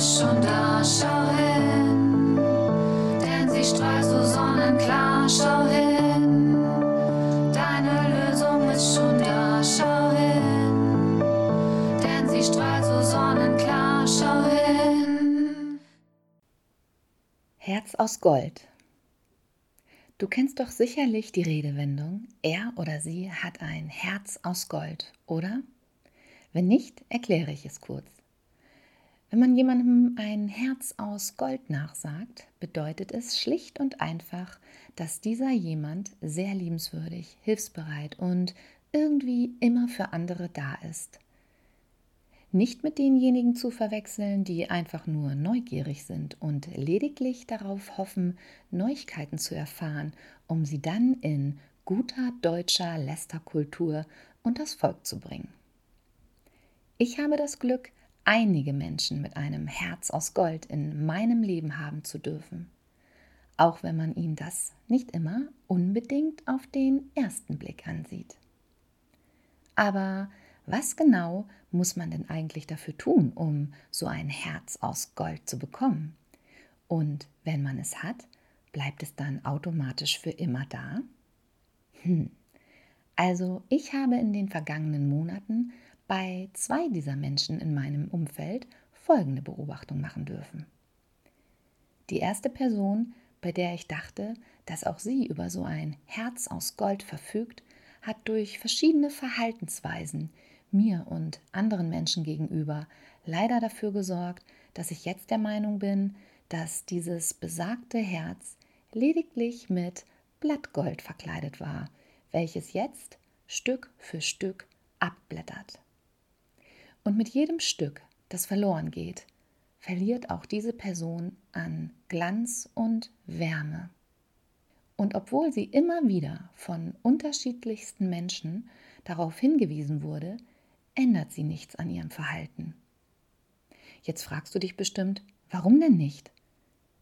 schon da, schau hin, denn sie strahlt so sonnenklar, schau hin, deine Lösung ist schon da, schau hin, denn sie strahlt so sonnenklar, schau hin. Herz aus Gold. Du kennst doch sicherlich die Redewendung, er oder sie hat ein Herz aus Gold, oder? Wenn nicht, erkläre ich es kurz. Wenn man jemandem ein Herz aus Gold nachsagt, bedeutet es schlicht und einfach, dass dieser jemand sehr liebenswürdig, hilfsbereit und irgendwie immer für andere da ist. Nicht mit denjenigen zu verwechseln, die einfach nur neugierig sind und lediglich darauf hoffen, Neuigkeiten zu erfahren, um sie dann in guter deutscher Lästerkultur und das Volk zu bringen. Ich habe das Glück, einige Menschen mit einem Herz aus Gold in meinem Leben haben zu dürfen, auch wenn man ihnen das nicht immer unbedingt auf den ersten Blick ansieht. Aber was genau muss man denn eigentlich dafür tun, um so ein Herz aus Gold zu bekommen? Und wenn man es hat, bleibt es dann automatisch für immer da? Hm. Also ich habe in den vergangenen Monaten bei zwei dieser Menschen in meinem Umfeld folgende Beobachtung machen dürfen. Die erste Person, bei der ich dachte, dass auch sie über so ein Herz aus Gold verfügt, hat durch verschiedene Verhaltensweisen mir und anderen Menschen gegenüber leider dafür gesorgt, dass ich jetzt der Meinung bin, dass dieses besagte Herz lediglich mit Blattgold verkleidet war, welches jetzt Stück für Stück abblättert. Und mit jedem Stück, das verloren geht, verliert auch diese Person an Glanz und Wärme. Und obwohl sie immer wieder von unterschiedlichsten Menschen darauf hingewiesen wurde, ändert sie nichts an ihrem Verhalten. Jetzt fragst du dich bestimmt, warum denn nicht?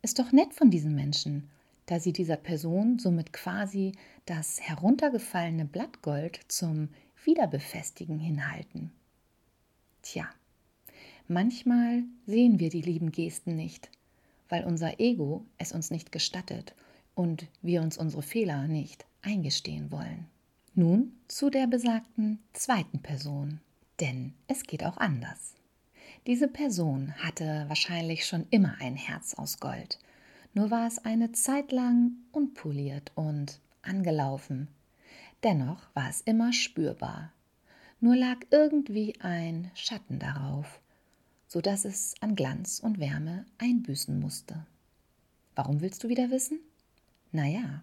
Ist doch nett von diesen Menschen, da sie dieser Person somit quasi das heruntergefallene Blattgold zum Wiederbefestigen hinhalten. Tja, manchmal sehen wir die lieben Gesten nicht, weil unser Ego es uns nicht gestattet und wir uns unsere Fehler nicht eingestehen wollen. Nun zu der besagten zweiten Person, denn es geht auch anders. Diese Person hatte wahrscheinlich schon immer ein Herz aus Gold, nur war es eine Zeit lang unpoliert und angelaufen. Dennoch war es immer spürbar, nur lag irgendwie ein Schatten darauf, so dass es an Glanz und Wärme einbüßen musste. Warum willst du wieder wissen? Naja,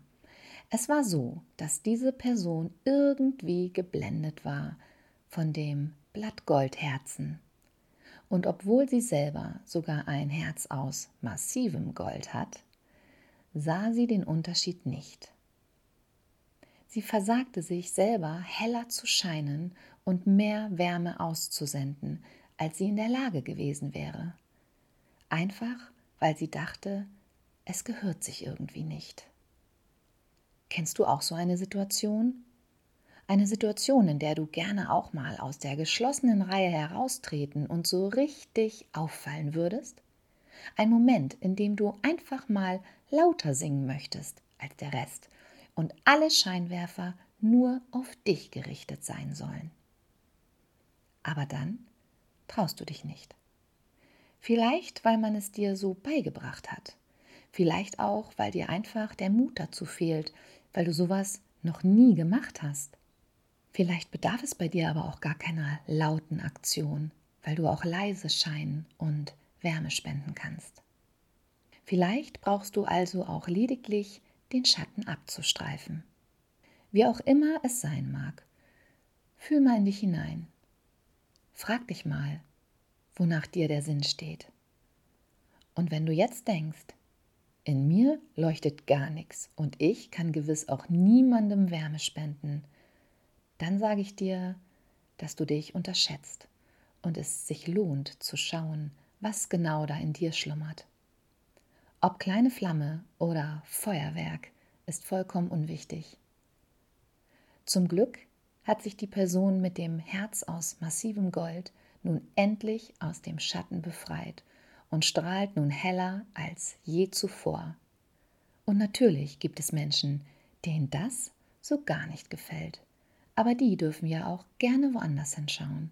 es war so, dass diese Person irgendwie geblendet war von dem Blattgoldherzen. Und obwohl sie selber sogar ein Herz aus massivem Gold hat, sah sie den Unterschied nicht. Sie versagte sich selber heller zu scheinen und mehr Wärme auszusenden, als sie in der Lage gewesen wäre. Einfach, weil sie dachte, es gehört sich irgendwie nicht. Kennst du auch so eine Situation? Eine Situation, in der du gerne auch mal aus der geschlossenen Reihe heraustreten und so richtig auffallen würdest? Ein Moment, in dem du einfach mal lauter singen möchtest als der Rest und alle Scheinwerfer nur auf dich gerichtet sein sollen. Aber dann traust du dich nicht. Vielleicht, weil man es dir so beigebracht hat. Vielleicht auch, weil dir einfach der Mut dazu fehlt, weil du sowas noch nie gemacht hast. Vielleicht bedarf es bei dir aber auch gar keiner lauten Aktion, weil du auch leise scheinen und Wärme spenden kannst. Vielleicht brauchst du also auch lediglich den Schatten abzustreifen. Wie auch immer es sein mag, fühl mal in dich hinein. Frag dich mal, wonach dir der Sinn steht. Und wenn du jetzt denkst, in mir leuchtet gar nichts und ich kann gewiss auch niemandem Wärme spenden, dann sage ich dir, dass du dich unterschätzt und es sich lohnt zu schauen, was genau da in dir schlummert. Ob kleine Flamme oder Feuerwerk ist vollkommen unwichtig. Zum Glück hat sich die Person mit dem Herz aus massivem Gold nun endlich aus dem Schatten befreit und strahlt nun heller als je zuvor. Und natürlich gibt es Menschen, denen das so gar nicht gefällt. Aber die dürfen ja auch gerne woanders hinschauen.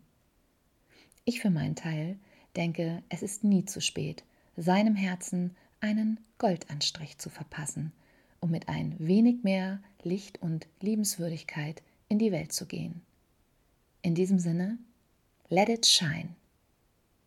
Ich für meinen Teil denke, es ist nie zu spät, seinem Herzen einen Goldanstrich zu verpassen, um mit ein wenig mehr Licht und Liebenswürdigkeit in die Welt zu gehen. In diesem Sinne, let it shine.